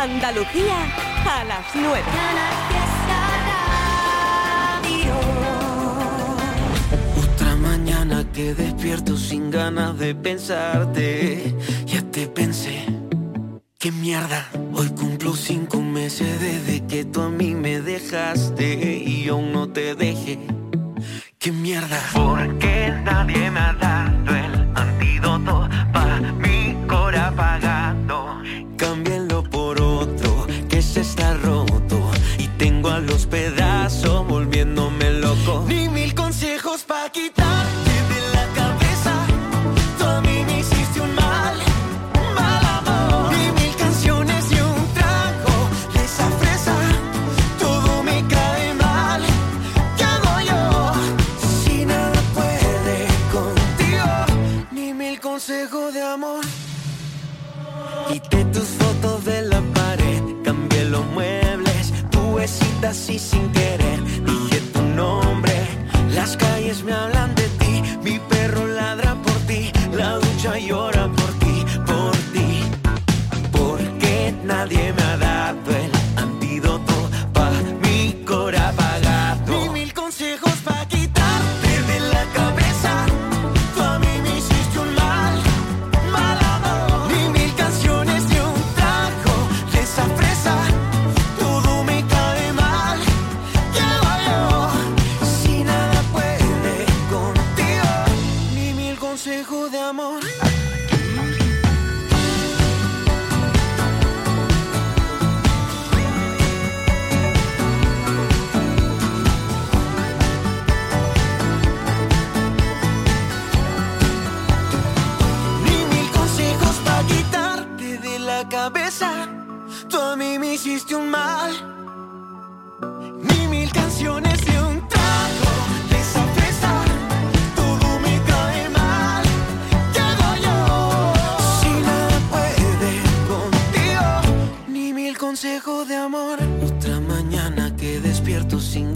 Andalucía a las 9. Otra mañana que despierto sin ganas de pensarte. Ya te pensé. ¿Qué mierda? Hoy cumplo cinco meses desde que tú a mí me dejaste y aún no te dejé. ¿Qué mierda? Porque nadie me ha dado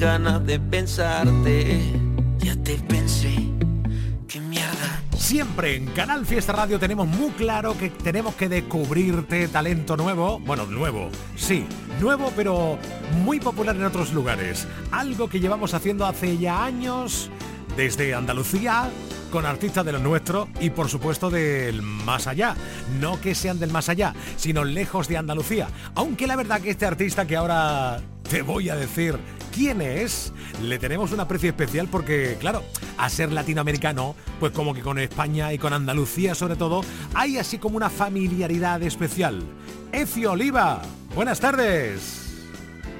ganas de pensarte. Ya te pensé. ¿Qué mierda? Siempre en Canal Fiesta Radio tenemos muy claro que tenemos que descubrirte talento nuevo. Bueno, nuevo, sí, nuevo pero muy popular en otros lugares. Algo que llevamos haciendo hace ya años desde Andalucía con artistas de lo nuestro y por supuesto del más allá. No que sean del más allá, sino lejos de Andalucía. Aunque la verdad que este artista que ahora te voy a decir quién es, le tenemos un aprecio especial porque, claro, a ser latinoamericano, pues como que con España y con Andalucía sobre todo, hay así como una familiaridad especial. Ecio Oliva, buenas tardes.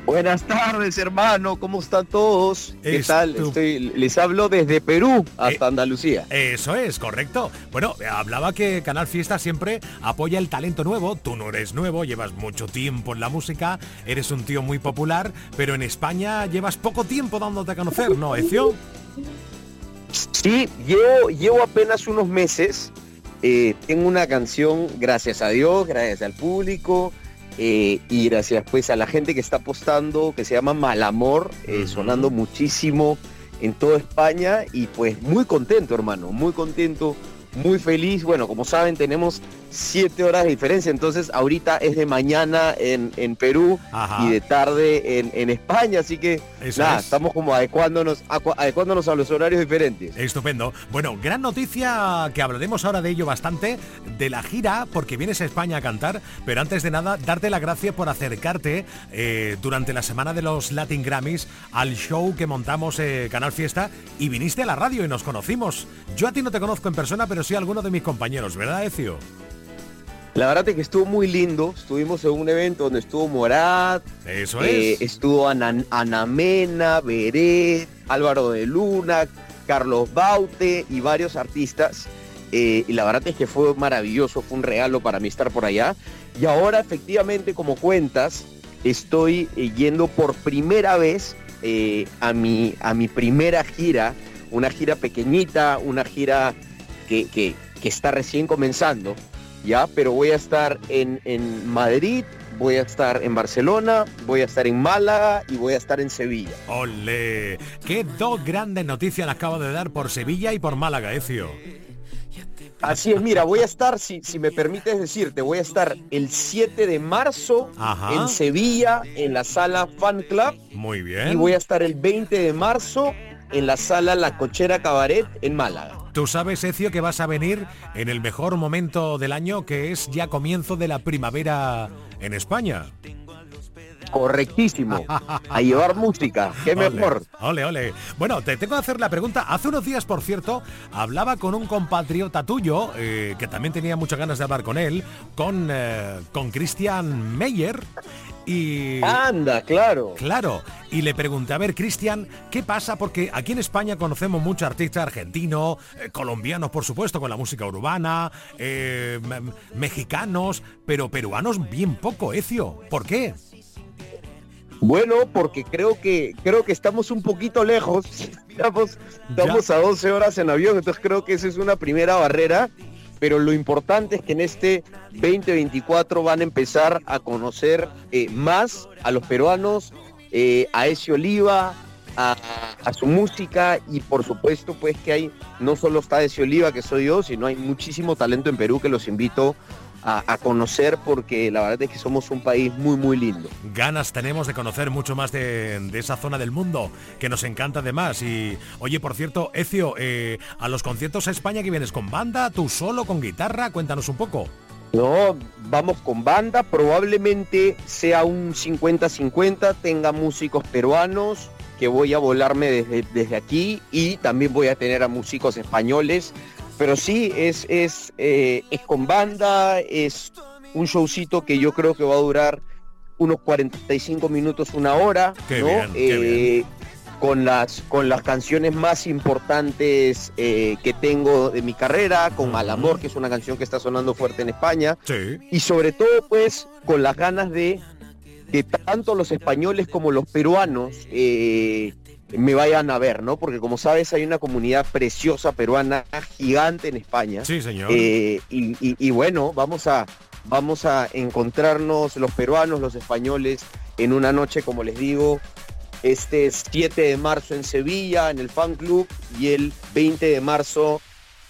Buenas tardes, hermano. ¿Cómo están todos? ¿Qué tal? Estoy, les hablo desde Perú hasta Eh, Andalucía. Eso es, correcto. Bueno, hablaba que Canal Fiesta siempre apoya el talento nuevo. Tú no eres nuevo, llevas mucho tiempo en la música, eres un tío muy popular, pero en España llevas poco tiempo dándote a conocer, ¿no, Ecio? Sí, llevo, llevo apenas unos meses. Eh, tengo una canción, gracias a Dios, gracias al público eh, y gracias pues a la gente que está apostando, que se llama Malamor, eh, sonando muchísimo en toda España y pues muy contento, hermano, muy contento, muy feliz. Bueno, como saben, tenemos siete horas de diferencia, entonces ahorita es de mañana en, en Perú Ajá. y de tarde en, en España, así que Eso nada, es. estamos como adecuándonos, adecuándonos a los horarios diferentes. Estupendo. Bueno, gran noticia que hablaremos ahora de ello bastante, de la gira, porque vienes a España a cantar, pero antes de nada, darte la gracia por acercarte eh, durante la semana de los Latin Grammys al show que montamos eh, Canal Fiesta y viniste a la radio y nos conocimos. Yo a ti no te conozco en persona, pero sí a alguno de mis compañeros, ¿verdad, Ecio? La verdad es que estuvo muy lindo. Estuvimos en un evento donde estuvo Morat, Eso eh, es. estuvo Ana, Ana Mena, Beret, Álvaro de Luna, Carlos Baute y varios artistas. Eh, y la verdad es que fue maravilloso, fue un regalo para mí estar por allá. Y ahora efectivamente, como cuentas, estoy eh, yendo por primera vez eh, a, mi, a mi primera gira, una gira pequeñita, una gira que, que- que está recién comenzando, ¿ya? Pero voy a estar en, en Madrid, voy a estar en Barcelona, voy a estar en Málaga y voy a estar en Sevilla. ¡Ole! ¡Qué dos grandes noticias le acabo de dar por Sevilla y por Málaga, Ecio! Así es, mira, voy a estar, si, si me permites decirte, voy a estar el 7 de marzo en Sevilla, en la sala Fan Club. Muy bien. Y voy a estar el 20 de marzo en la sala La Cochera Cabaret en Málaga. Tú sabes, Ecio, que vas a venir en el mejor momento del año, que es ya comienzo de la primavera en España. Correctísimo. A llevar música. Qué mejor. Ole, ole. Bueno, te tengo que hacer la pregunta. Hace unos días, por cierto, hablaba con un compatriota tuyo, eh, que también tenía muchas ganas de hablar con él, con, eh, con Christian Meyer. Y... Anda, claro. Claro. Y le pregunté, a ver, Cristian, ¿qué pasa? Porque aquí en España conocemos muchos artistas argentinos, eh, colombianos, por supuesto, con la música urbana, mexicanos, pero peruanos bien poco, Ecio. ¿Por qué? Bueno, porque creo que creo que estamos un poquito lejos. Estamos, estamos a 12 horas en avión, entonces creo que esa es una primera barrera. Pero lo importante es que en este 2024 van a empezar a conocer eh, más a los peruanos, eh, a ese Oliva, a, a, su música y por supuesto pues que hay, no solo está ese Oliva que soy yo, sino hay muchísimo talento en Perú que los invito a, conocer porque la verdad es que somos un país muy muy lindo. Ganas tenemos de conocer mucho más de, esa zona del mundo que nos encanta además. Y oye, por cierto, Ecio, eh, a los conciertos a España que vienes con banda, tú solo, con guitarra, cuéntanos un poco. No, vamos con banda, probablemente sea un 50-50, tenga músicos peruanos, que voy a volarme desde, desde aquí y también voy a tener a músicos españoles pero sí, es, es, eh, es con banda, es un showcito que yo creo que va a durar unos 45 minutos, una hora, ¿no? Eh, con las, con las canciones más importantes eh, que tengo de mi carrera, con Mal Amor, que es una canción que está sonando fuerte en España, y sobre todo pues con las ganas de que tanto los españoles como los peruanos me vayan a ver, ¿no? Porque como sabes hay una comunidad preciosa peruana gigante en España. Sí, señor. Eh, y, bueno, vamos a, vamos a encontrarnos los peruanos, los españoles, en una noche, como les digo, este 7 de marzo en Sevilla, en el Fan Club, y el 20 de marzo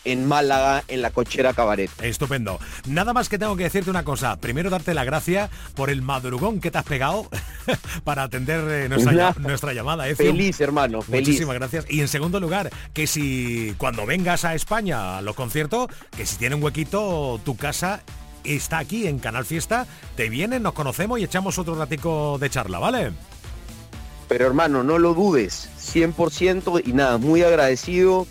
en Málaga, en la cochera Cabaret. Estupendo. Nada más que tengo que decirte una cosa. Primero, darte la gracia por el madrugón que te has pegado para atender eh, nuestra, llamada. ¿eh, feliz, hermano. Feliz. Muchísimas gracias. Y en segundo lugar, que si cuando vengas a España a los conciertos, que si tiene un huequito, tu casa está aquí en Canal Fiesta, te vienen, nos conocemos y echamos otro ratico de charla, ¿vale? Pero hermano, no lo dudes, 100% y nada, muy agradecido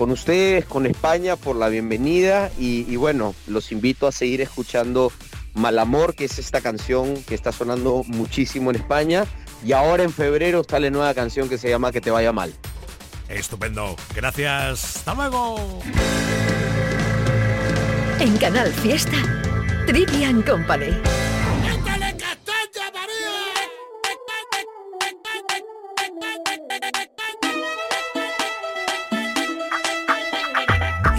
con ustedes, con España, por la bienvenida y, bueno, los invito a seguir escuchando Mal Amor, que es esta canción que está sonando muchísimo en España. Y ahora en febrero sale nueva canción que se llama Que te vaya mal. Estupendo. Gracias. Hasta luego. En Canal Fiesta, Trivian Company.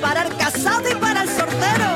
para el casado y para el sortero.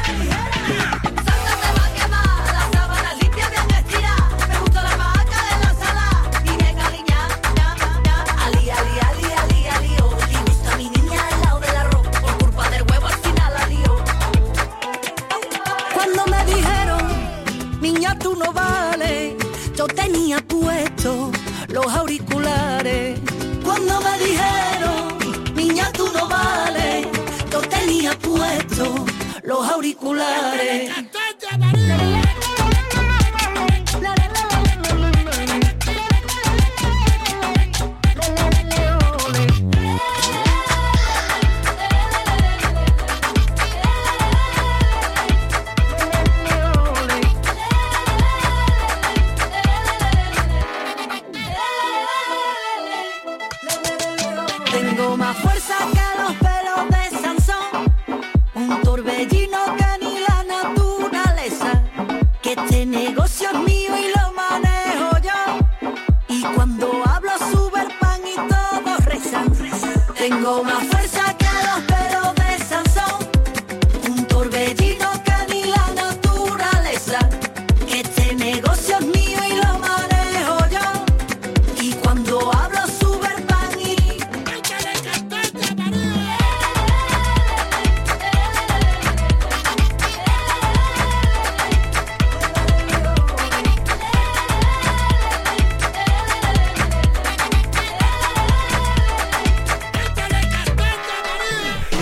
auriculares.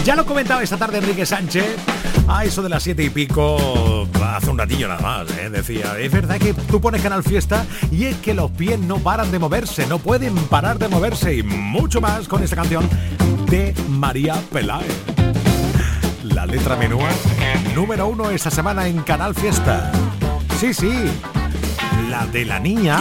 Ya lo comentaba esta tarde Enrique Sánchez. A eso de las siete y pico, hace un ratillo nada más, ¿eh? decía, es verdad que tú pones Canal Fiesta y es que los pies no paran de moverse, no pueden parar de moverse y mucho más con esta canción de María Peláez. La letra menúa número uno esta semana en Canal Fiesta. Sí, sí, la de la niña.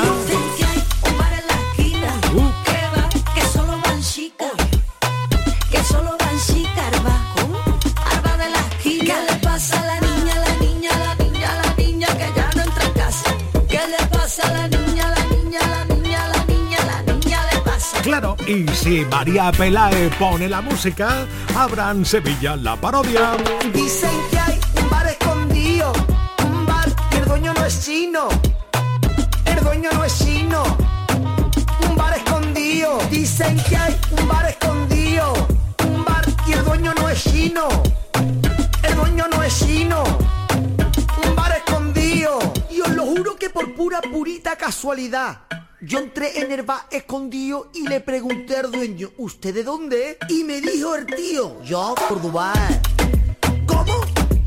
Y si María Peláez pone la música, habrá en Sevilla la parodia. Dicen que hay un bar escondido, un bar que el dueño no es chino, el dueño no es chino, un bar escondido. Dicen que hay un bar escondido, un bar y el dueño no es chino, el dueño no es chino, un bar escondido. Y os lo juro que por pura purita casualidad. Yo entré en el bar escondido y le pregunté al dueño, ¿usted de dónde? es?". Y me dijo el tío, yo por Dubái. ¿Cómo?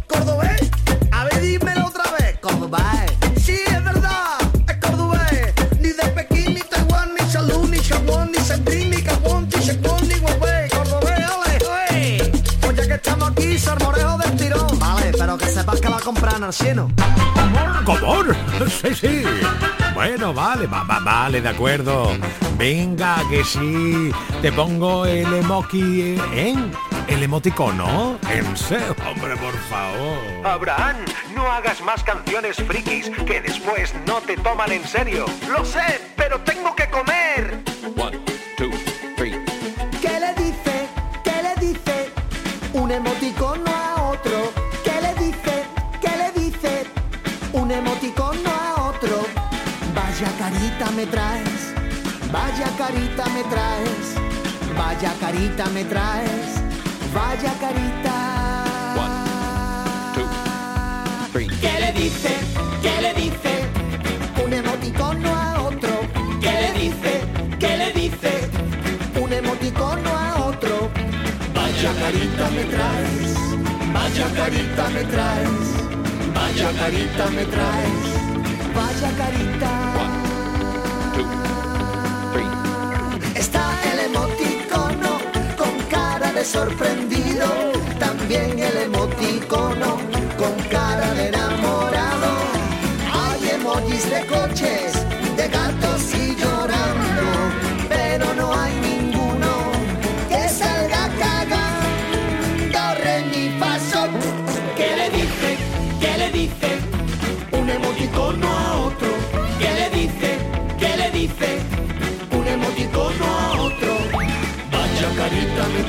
¿Cordobés? A ver, dímelo otra vez. Cordobés. Sí, es verdad. Es cordobés. Ni de Pekín, ni Taiwán, ni Salud, ni Chabón, ni Sandrín, ni Gabón, ni Chacón, ni Huawei. Cordobés, ole, ole. Pues ya que estamos aquí. Vale, pero que sepas que la compran al cielo. ¿Cómo? Sí, sí. Bueno, vale, va, va, vale, de acuerdo. Venga, que sí. Te pongo el emoji en el emoticono. En serio, hombre, por favor. Abraham, no hagas más canciones frikis que después no te toman en serio. Lo sé, pero tengo que comer. ¿Qué carita me traes. Vaya carita me traes. Vaya carita me traes. Vaya carita. ¿Qué le dice? ¿Qué le dice? Un emoticono a otro. ¿Qué le dice? ¿Qué le dice? Un emoticono a otro. Vaya carita me traes. Vaya carita me traes. Vaya carita me traes. Vaya carita. Sorprendido. También el emoticono con cara de enamorado. Hay emojis de coches,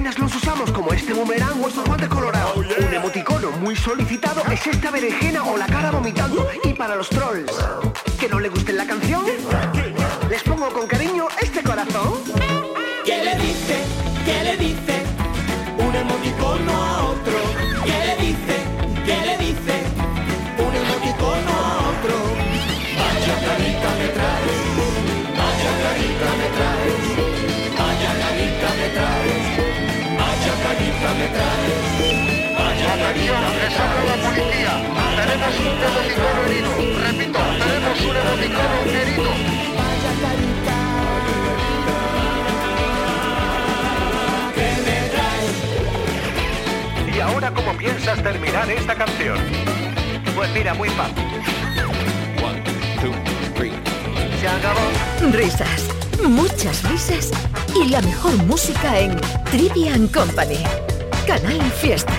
Apenas los usamos como este boomerang o estos guantes colorados. Oh, Un emoticono muy solicitado es esta berenjena o la cara vomitando. Y para los trolls que no le guste la canción, les pongo con cariño Vaya carita me traes. Vaya carita me traes. la policía. Tenemos un emoticono herido. Repito, tenemos un emoticono herido. Vaya carita. ¿Y ahora cómo piensas terminar esta canción? Pues mira, muy fácil. Se acabó. Risas, muchas risas y la mejor música en Trivian Company. Canal Fiesta.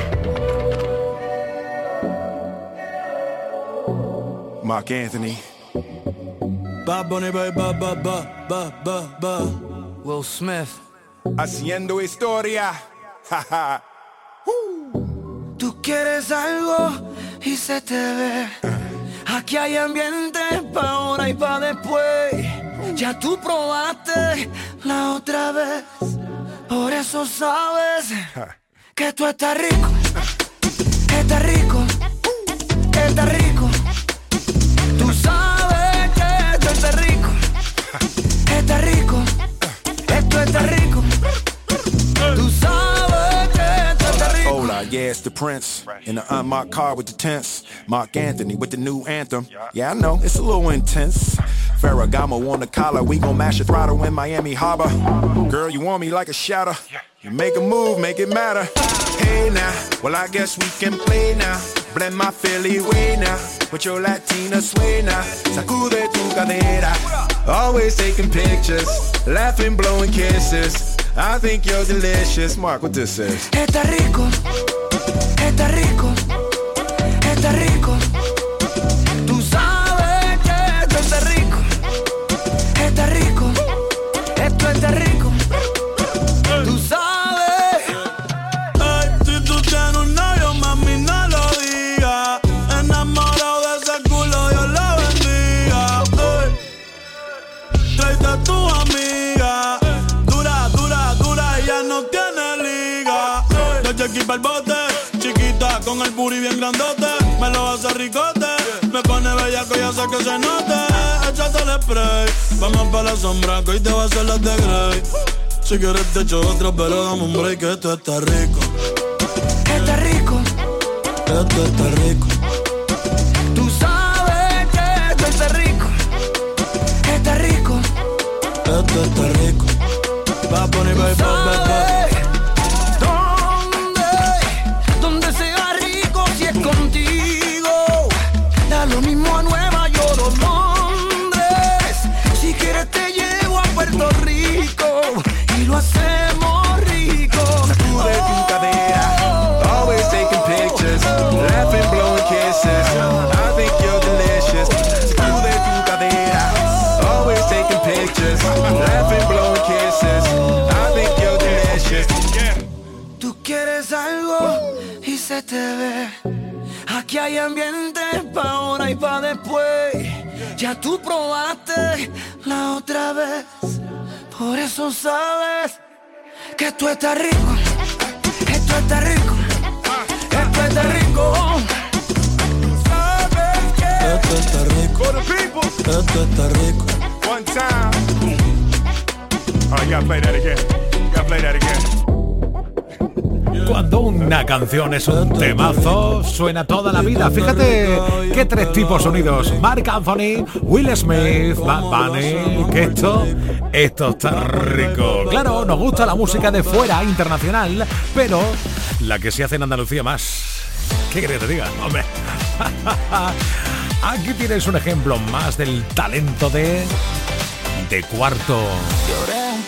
Mark Anthony. Bob Bunny, ba, ba, ba, ba, ba, ba, ba. Will Smith. Haciendo historia. Jaja. Tú quieres algo y se te ve. Aquí hay ambiente pa' ahora y pa' después. Ya tú probaste la otra vez. Por eso sabes que tú estás rico. Estás rico. Estás rico. Tú sabes que tú estás rico. Estás rico. Esto está rico. Tú sabes que tú estás rico. Hola, yeah, it's the Prince. In the uh, unmarked car with the tents. Mark Anthony with the new anthem. Yeah, I know, it's a little intense. Ferragamo on the collar, we gon' mash a throttle in Miami Harbor. Girl, you want me like a shadow? You make a move, make it matter. Hey now, well I guess we can play now. Blend my Philly way now, with your Latina sway now. Sacude tu cadera, always taking pictures, laughing, blowing kisses. I think you're delicious. Mark, what this is? Está rico, está rico, está rico. Booty bien grandote. Me lo hace ricote, me pone bellaco, ya sé que se note. Échate el spray, vamos para la sombra, que hoy te va a hacer las de Grey. Si quieres te echo otro, pero dame un break, que esto está rico. Está rico, Esto está rico. tú sabes que esto está rico, está rico. Esto está rico. Va a poner baby, hacemos rico. Sacude tu cadera, always taking pictures, laughing, blowing kisses. I think you're delicious. Sacude tu cadera, always taking pictures, laughing, blowing kisses. I think you're delicious. Tú quieres algo y se te ve. Aquí hay ambiente pa' ahora y pa' después. Ya tú probaste la otra vez. Por eso sabes que tú estás rico. Esto está rico. Esto está rico. Sabes que Esto está rico. Esto está rico. One time. Oh, you gotta play that again. You gotta play that again. Cuando una canción es un temazo, suena toda la vida. Fíjate qué tres tipos unidos. Mark Anthony, Will Smith, Bad Bunny, que esto, esto está rico. Claro, nos gusta la música de fuera, internacional, pero la que se hace en Andalucía más. ¿Qué querés que te diga? Hombre. Aquí tienes un ejemplo más del talento de... De cuarto.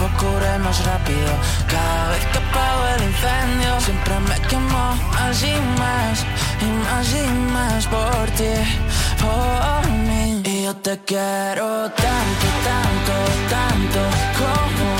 tiempo cure más rápido. Cada vez que apago el incendio, siempre me quemo más y más, y más y más por ti, por mí. Y yo te quiero tanto, tanto, tanto, como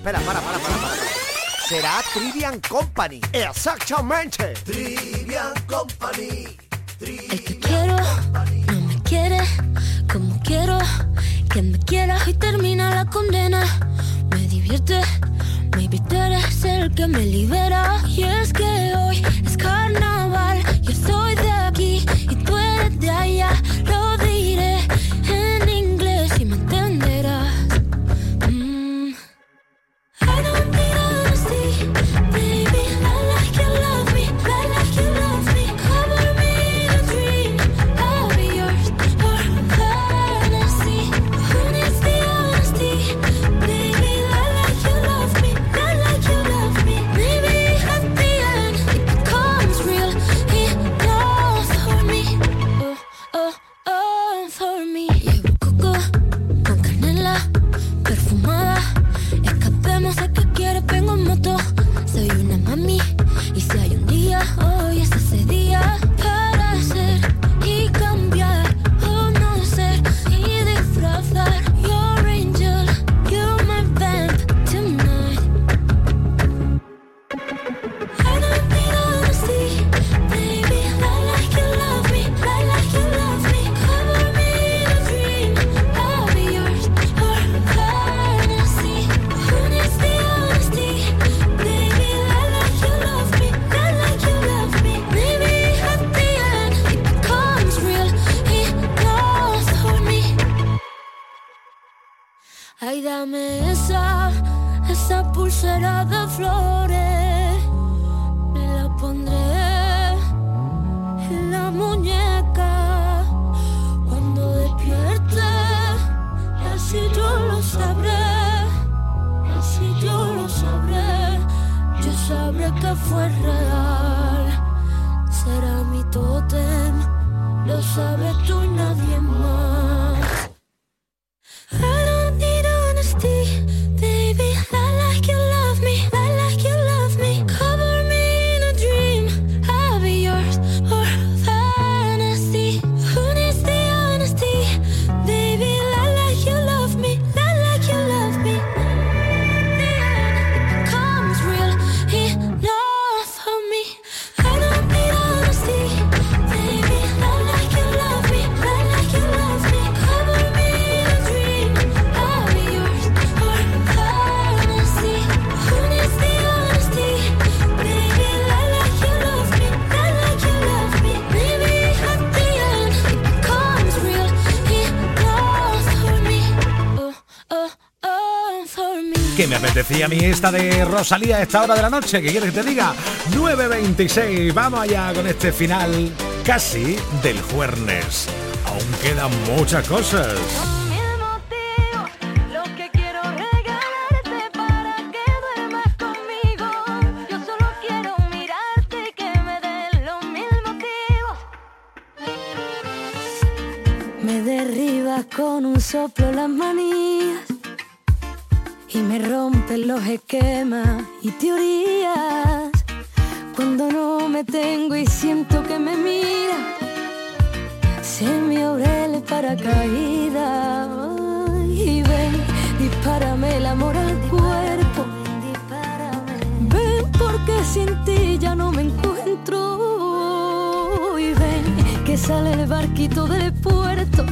Espera, para, para, para, para. Será Trivian Company. Exactamente. Trivian Company. El que quiero no me quiere como quiero que me quiera y termina la condena. Me divierte, maybe tú eres el que me libera. Y es que hoy es carnaval, apetecía a mí esta de Rosalía a esta hora de la noche. ¿Qué quieres que te diga? 9.26. Vamos allá con este final casi del jueves. Aún quedan muchas cosas. Me derribas con un soplo las manías y me rompen los esquemas y teorías. Cuando no me tengo y siento que me mira, se me abre el paracaídas. Y ven, dispárame el amor al cuerpo. Ven porque sin ti ya no me encuentro. Y ven que sale el barquito del puerto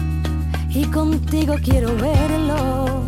y contigo quiero verlo.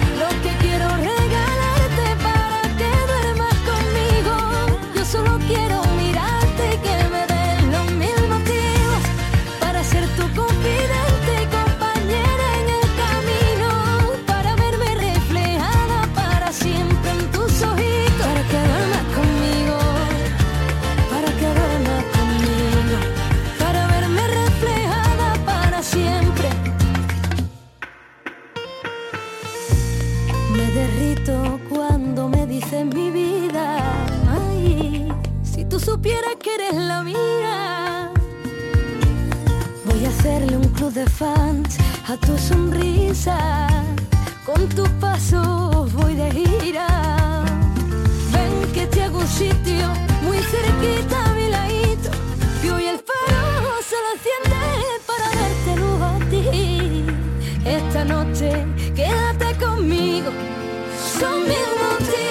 de fans a tu sonrisa. Con tus pasos voy de gira. Ven que te hago un sitio muy cerquita a mi ladito. Y hoy el faro se lo enciende para darte luz a ti. Esta noche quédate conmigo. Son mil motivos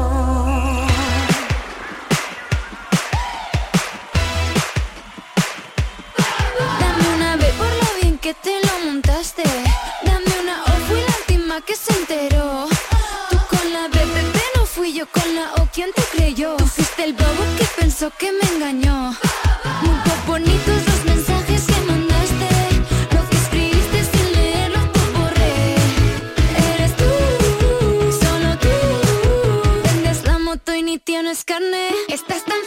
Que me engañó. Muy bonitos los mensajes que mandaste. Lo que escribiste sin leerlo, tú borré. Eres tú, solo tú. Vendes la moto y ni tienes carne. Estás tan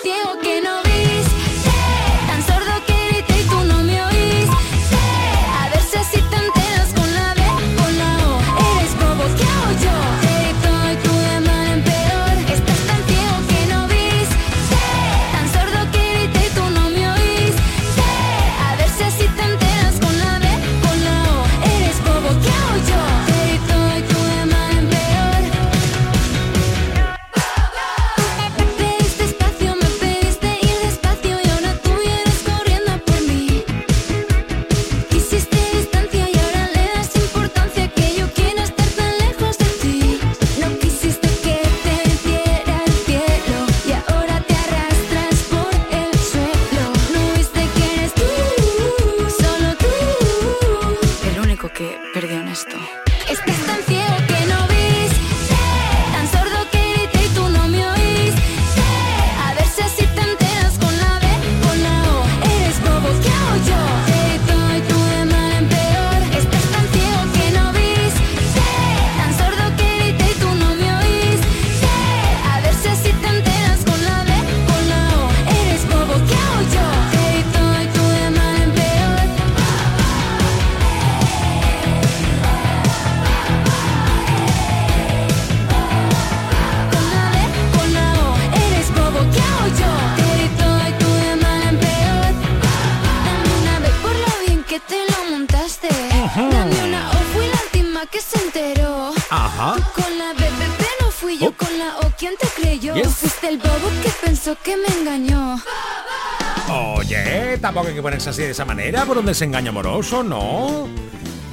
ponerse así de esa manera por un desengaño amoroso, ¿no?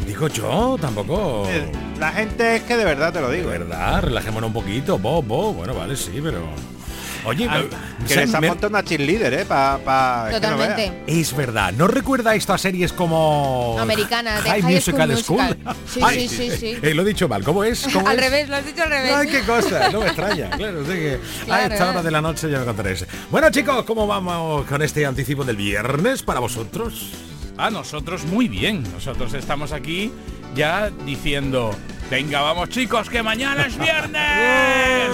Digo yo, tampoco. Eh, La gente es que de verdad te lo digo. De verdad, relajémonos un poquito, Bob, Bob. Bueno, vale, sí, pero. Oye, me- que se- les ha me- montado una cheerleader, ¿eh? Pa, pa, es que no veas. Totalmente. Es verdad, ¿no recuerda esto a series como Americana, de High High Musical School School? Musical. Sí, Ay, sí, sí, sí. eh, lo he dicho mal, ¿cómo es? ¿Cómo Al es? revés, lo has dicho al revés. Ay, qué cosa, no me extraña. Claro, sí que a esta hora de la noche ya me contaréis. Bueno, chicos, ¿cómo vamos con este anticipo del viernes para vosotros? A nosotros muy bien. Nosotros estamos aquí ya diciendo, venga, vamos chicos, que mañana es viernes.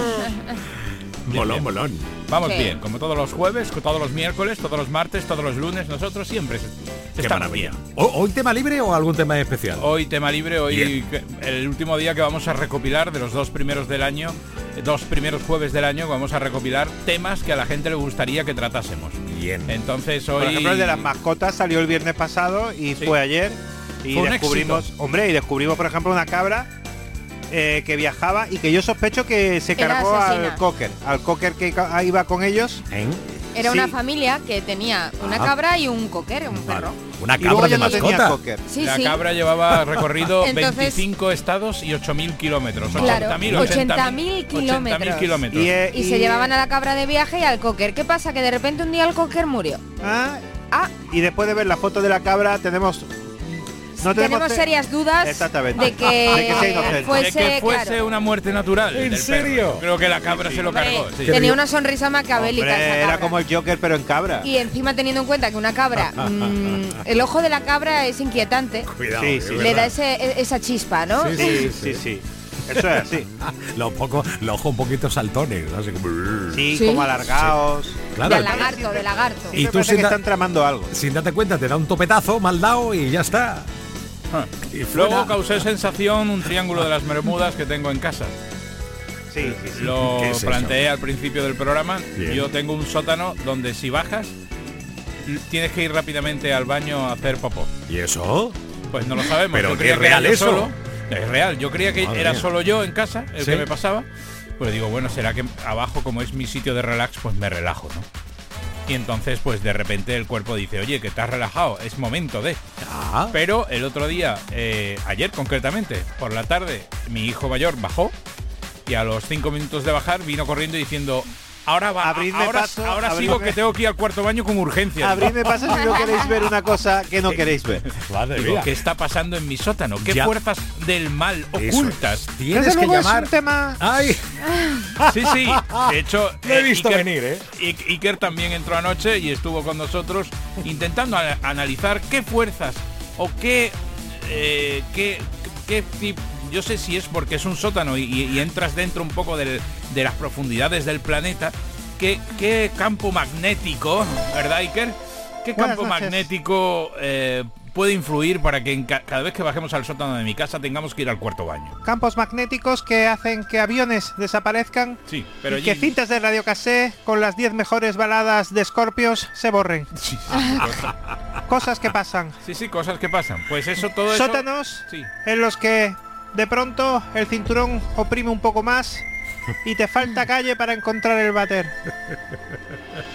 Molón, molón. Vamos Sí. bien, como todos los jueves, todos los miércoles, todos los martes, todos los lunes, nosotros siempre Qué estamos maravilla. bien. ¿O- ¿Hoy tema libre o algún tema especial? Hoy tema libre, hoy Bien. el último día que vamos a recopilar de los dos primeros del año, eh, dos primeros jueves del año, vamos a recopilar temas que a la gente le gustaría que tratásemos. Bien. Entonces hoy Por ejemplo, el de las mascotas salió el viernes pasado y Sí. fue ayer. Y Fue un descubrimos, éxito. hombre, y descubrimos, por ejemplo, una cabra eh, que viajaba y que yo sospecho que se Era cargó asesina. al cocker, al cocker que ca- iba con ellos. ¿Eh? Era Sí. una familia que tenía una Ah. cabra y un cocker, un perro. Una Y luego cabra de ya no tenía mascota. cocker. Sí, la sí. cabra llevaba recorrido Entonces- 25 estados y 8.000 kilómetros. Claro, 80.000 80.000 kilómetros. 80.000 kilómetros. Y, eh, Y se llevaban a la cabra de viaje y al cocker. ¿Qué pasa? Que de repente un día el cocker murió. Ah, Ah, y después de ver la foto de la cabra tenemos no tenemos serias dudas de que, De que sea inocente. fuese, de que fuese claro, una muerte natural. ¿En serio? perro. Creo que la cabra se lo Hombre, cargó. sí. tenía una sonrisa macabélica Hombre, esa era como el Joker pero en cabra. Y encima teniendo en cuenta que una cabra, mm, el ojo de la cabra es inquietante, Cuidado, Sí, le verdad. da ese, e- esa chispa, ¿no? Sí, Sí, sí, sí. Eso es así. Los poco, los ojos un poquito saltones, así como... Sí, Sí. como alargados. Claro. De lagarto, de lagarto. Y tú sin que están tramando algo. Sin darte cuenta, te da un topetazo mal dado y ya está. Y fuera. Luego causé sensación un triángulo de las Bermudas que tengo en casa. Sí, sí, sí. Lo ¿Qué eso? planteé al principio del programa. Bien. Yo tengo un sótano donde si bajas tienes que ir rápidamente al baño a hacer popó. ¿Y eso? Pues no lo sabemos. Pero Yo que creía es era real yo eso. solo. Es real. Yo creía que Madre era mía. solo yo en casa el Sí. que me pasaba. Pues digo, bueno, será que abajo como es mi sitio de relax, pues me relajo, ¿no? Y entonces, pues de repente el cuerpo dice, oye, que te has relajado, es momento de. Ah, Pero el otro día, eh, ayer concretamente, por la tarde, mi hijo mayor bajó y a los cinco minutos de bajar vino corriendo diciendo, ahora va, Abridme ahora, paso, ahora abridme- sigo que tengo que ir al cuarto baño con urgencia. Abridme pasa si no queréis ver una cosa que no queréis ver. madre Digo. ¿qué está pasando en mi sótano? ¿Qué Ya. fuerzas del mal Eso ocultas? es. Tienes Desde que luego llamar. es un tema ¡Ay! Sí, sí. De hecho, Lo he eh, visto Iker- venir, ¿eh? Iker también entró anoche y estuvo con nosotros intentando analizar qué fuerzas o qué, eh, qué, qué tip- yo sé si es porque es un sótano y, entras dentro un poco del- de las profundidades del planeta, qué, qué campo magnético, ¿verdad, Iker? ¿Qué Buenas campo noches. magnético eh, puede influir para que cada vez que bajemos al sótano de mi casa tengamos que ir al cuarto baño? campos magnéticos que hacen que aviones desaparezcan Sí, pero y que cintas de radiocassé con las 10 mejores baladas de Scorpios se borren. Sí, cosas- que pasan. Sí, sí, cosas que pasan. Pues eso, todo eso. Sótanos Sí. en los que de pronto el cinturón oprime un poco más y te falta calle para encontrar el váter.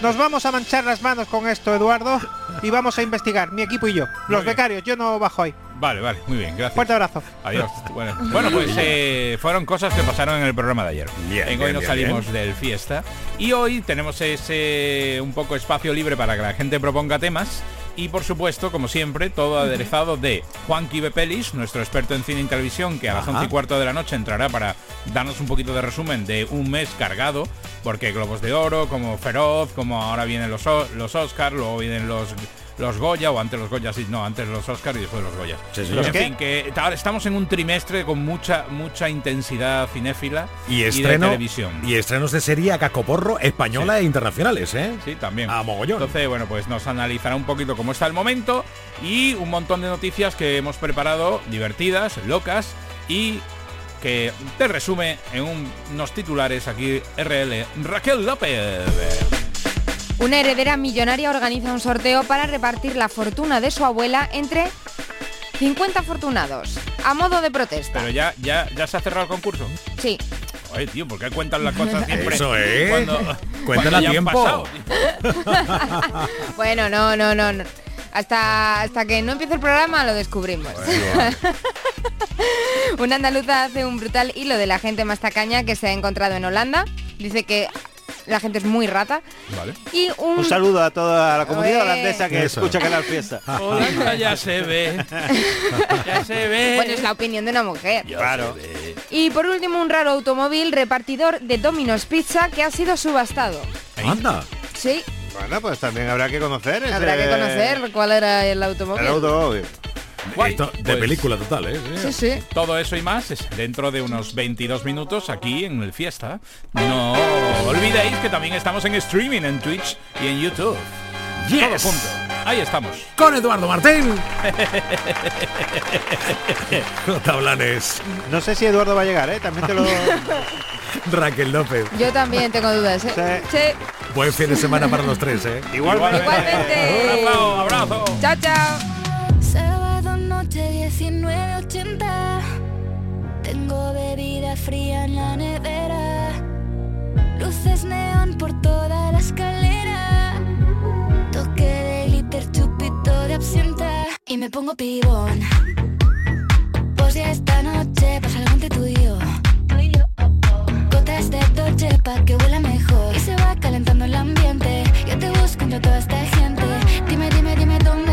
Nos vamos a manchar las manos con esto, Eduardo, y vamos a investigar, mi equipo y yo. Los becarios, yo no bajo ahí. Vale, vale, muy bien, gracias. Fuerte abrazo. Adiós. Bueno, bueno, pues eh, fueron cosas que pasaron en el programa de ayer. Bien, En bien, hoy nos salimos bien. del fiesta y hoy tenemos ese un poco espacio libre para que la gente proponga temas y por supuesto, como siempre, todo aderezado de Juanqui Bepelis, nuestro experto en cine y televisión, que a las Ajá. 11 y cuarto de la noche entrará para darnos un poquito de resumen de un mes cargado, porque Globos de Oro, como Feroz, como ahora vienen los, los Oscar, luego vienen los los Goya o antes los Goya, sí, no, antes los Oscar y después los Goya. Sí, sí. en ¿Qué? fin, que ahora estamos en un trimestre con mucha mucha intensidad cinéfila Y de estreno televisión. y estrenos de serie a cacoporro española e internacionales, ¿eh? Sí, también. A mogollón. Entonces, bueno, pues nos analizará un poquito cómo está el momento y un montón de noticias que hemos preparado, divertidas, locas y que te resume en un- unos titulares aquí RL Raquel López. Una heredera millonaria organiza un sorteo para repartir la fortuna de su abuela entre 50 afortunados. a modo de protesta. Pero ya, ya, ya se ha cerrado el concurso. Sí. Oye, tío, ¿por qué cuentan las cosas siempre? Eso es. Cuando, ya tiempo. pasado? Bueno, no, no, no, no. Hasta, hasta que no empiece el programa lo descubrimos. Una andaluza hace un brutal hilo de la gente más tacaña que se ha encontrado en Holanda. Dice que la gente es muy rata. Vale. Y un, Un saludo a toda la comunidad Eh. holandesa que Eso. escucha Canal Fiesta. Holanda ya se ve. Ya se ve. Bueno, es la opinión de una mujer. Claro. Y por último, un raro automóvil repartidor de Domino's Pizza que ha sido subastado. Anda. Sí, Bueno, pues también habrá que conocer ese- habrá que conocer cuál era el automóvil. el automóvil. Guay. Esto de Pues- película total, ¿eh? Sí, sí. Todo eso y más es dentro de unos 22 minutos aquí en el Fiesta. No olvidéis que también estamos en streaming en Twitch y en YouTube. Todo Yes. junto. Ahí estamos. Con Eduardo Martín. Tablanes. No sé si Eduardo va a llegar, ¿eh? También te lo... Raquel López. Yo también tengo dudas, ¿eh? Sí. Buen fin de semana para los tres, ¿eh? Igualmente. Igualmente. Un abrazo. Chao, chao. Fría en la nevera. Luces neón por toda la escalera. Toque de glitter, chupito de absenta. Y me pongo pibón. Pues ya esta noche pasa algo entre tú y yo. Gotas de Dolce pa' que huela mejor. Y se va calentando el ambiente. Yo te busco entre toda esta gente. Dime, dime, dime dónde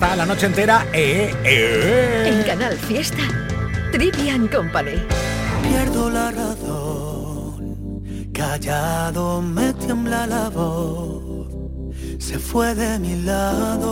está, la noche entera. Eh, eh. En Canal Fiesta, Trivian Company. Pierdo la razón, callado me tiembla la voz, se fue de mi lado.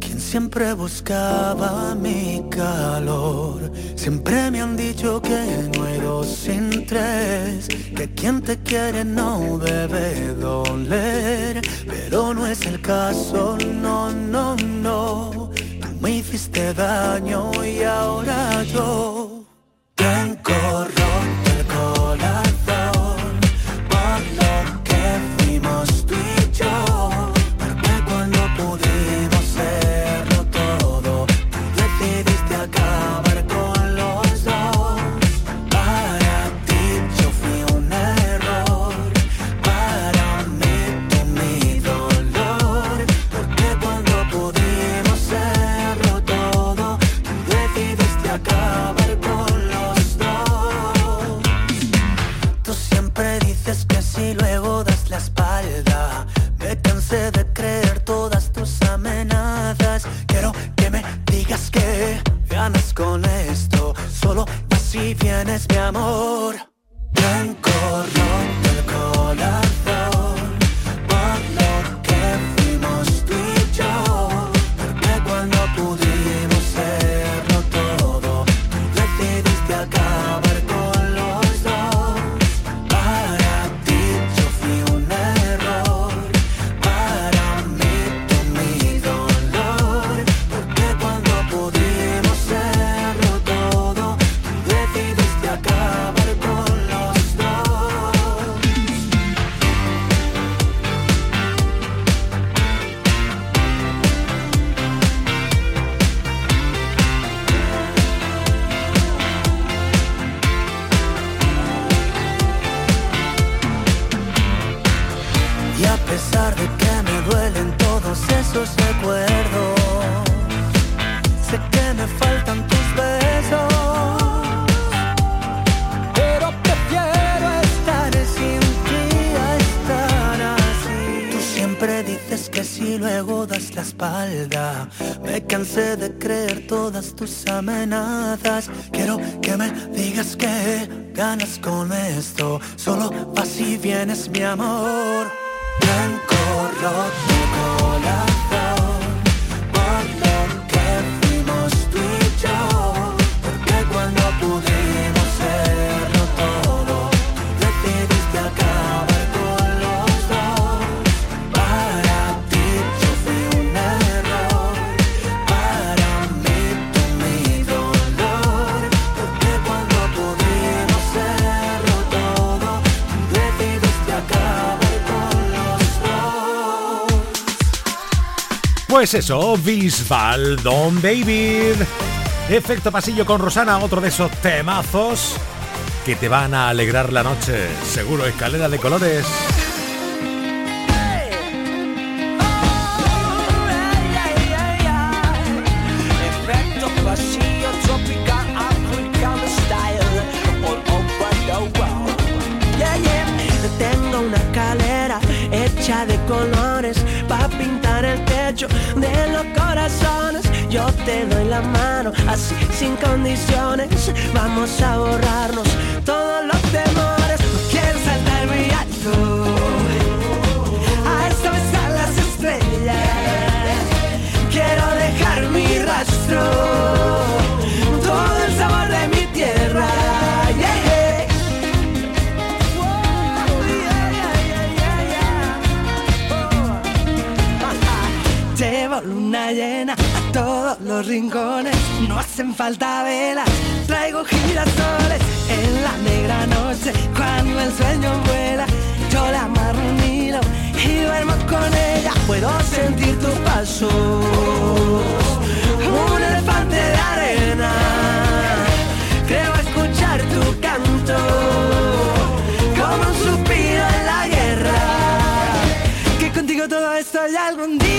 Quien siempre buscaba mi calor, siempre me han dicho que no hay dos sin tres, que quien te quiere no debe doler, pero no es el caso, no, no, no. Tú me hiciste daño y ahora yo si luego das la espalda. Me cansé de creer todas tus amenazas. Quiero que me digas que ganas con esto. Solo vas y vienes mi amor. Blanco roto corazón Pues eso, Bisbal, Don David. Efecto pasillo con Rosana, otro de esos temazos que te van a alegrar la noche. Seguro, escalera de colores. Te doy la mano así sin condiciones. Vamos a borrarnos todos los temores. Llevo luna llena a todos los rincones, no hacen falta velas, traigo girasoles. En la negra noche, cuando el sueño vuela, yo la amarro un y duermo con ella, puedo sentir tu paso, un elefante de arena, creo escuchar tu canto, como un suspiro en la guerra, que contigo todo esto ya algún día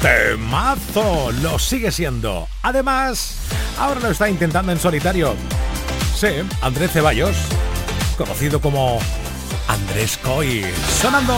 Temazo, lo sigue siendo. Además, ahora lo está intentando en solitario. Sí, Andrés Ceballos, conocido como Andrés Coy, sonando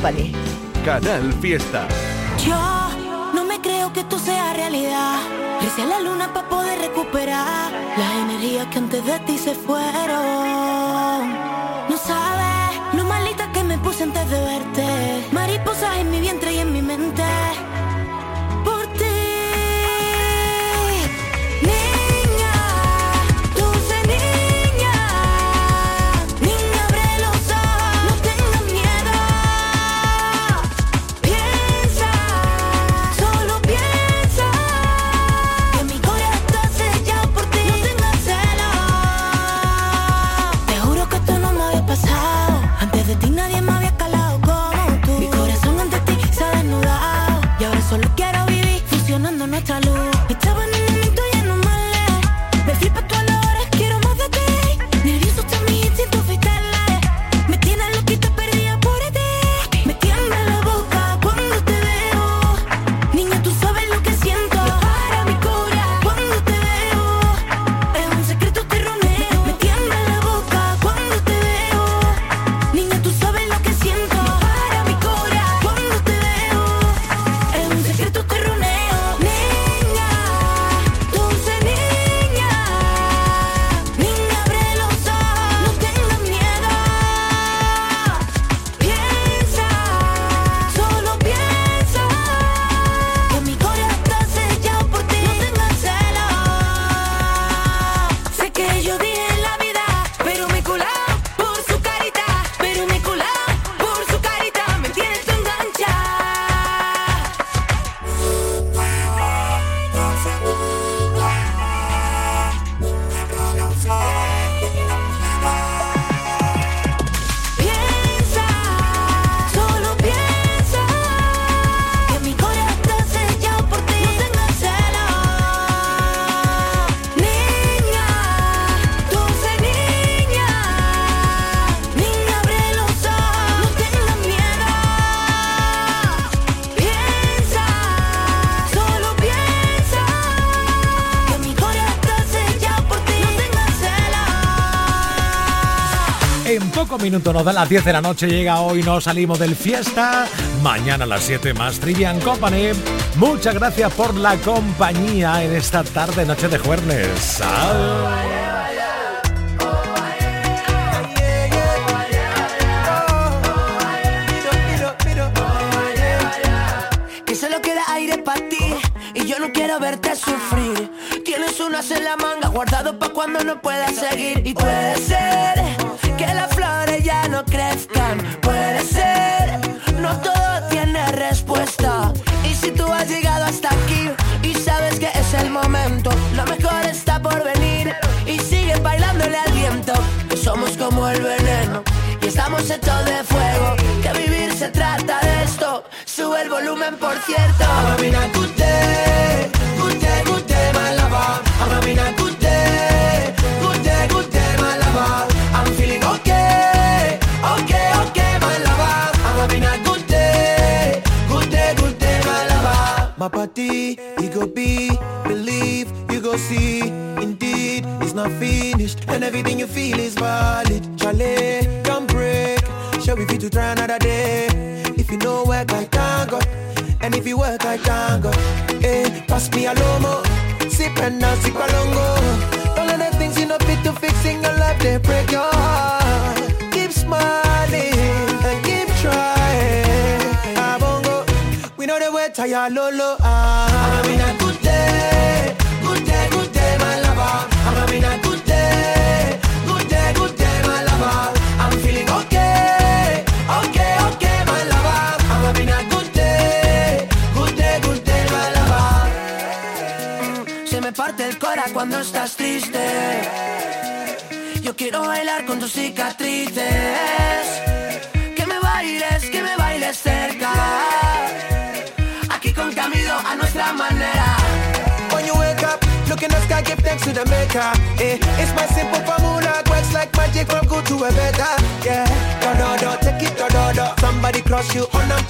Company. Canal Fiesta. Yo no me creo que esto sea realidad. Irse a la luna para poder recuperar las energías que antes de ti se fueron. No sabes lo malita que me puse antes de verte. Mariposas en mi vientre y en mi mente. Minuto nos da las 10 de la noche, llega hoy, nos salimos del fiesta. Mañana a las 7 más Trivian Company. Muchas gracias por la compañía en esta tarde, noche de jueves. Que solo queda aire para ti y yo no quiero verte sufrir. Tienes unas en la manga guardado pa' cuando no puedas seguir. Y puede ser no crezcan. Puede ser, no todo tiene respuesta. Y si tú has llegado hasta aquí y sabes que es el momento, lo mejor está por venir. Y sigue bailándole al viento, que somos como el veneno. Y estamos hechos de fuego, que vivir se trata de esto. Sube el volumen, por cierto. Party, you go be, believe, you go see. Indeed, it's not finished, and everything you feel is valid. Chalet, don't break. Shall we fit to try another day? If you know work, I can't go. And if you work, I can't go. Hey, eh, pass me a lomo. Sip and now sip alongo. All of the things you know fit to fixing your life, they break your heart. Tire lolo. Ah. I'm having a good day, good day, good day, my lover. I'm a good day, lover. I'm feeling okay, okay, okay, my lover. I'm having a good day, good day, Se me parte el cora cuando estás triste. Yo quiero bailar con tus cicatrices. Que me bailes, que me bailes cerca. In the sky, give thanks to the maker. Eh, it's my simple formula, works like magic from good to a better. Yeah, do do do, take it do do do. Somebody cross you on and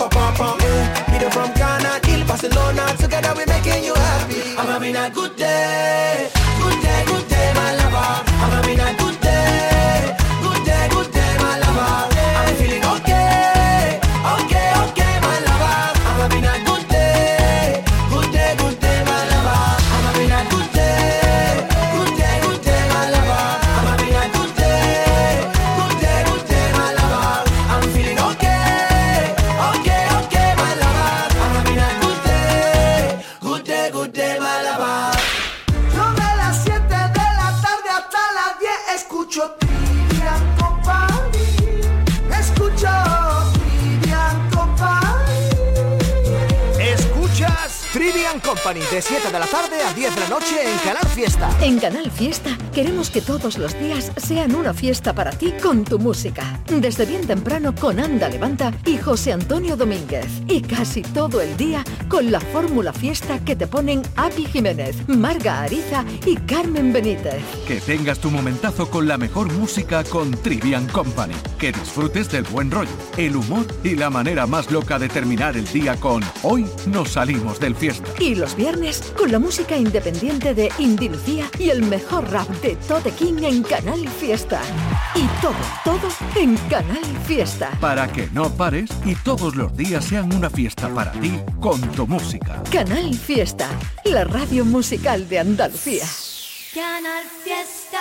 En Canal Fiesta queremos que todos los días sean una fiesta para ti con tu música. Desde bien temprano con Anda Levanta y José Antonio Domínguez. Y casi todo el día con la fórmula fiesta que te ponen Api Jiménez, Marga Ariza y Carmen Benítez. Que tengas tu momentazo con la mejor música con Trivian Company. Que disfrutes del buen rollo, el humor y la manera más loca de terminar el día con Hoy nos salimos del fiesta. Y los viernes con la música independiente de Indy Lucía y el mejor rap de Tote King en Canal Fiesta. Y todo, todo en Canal Fiesta. Para que no pares y todos los días sean una fiesta para ti con tu música. Canal Fiesta, la radio musical de Andalucía. Canal Fiesta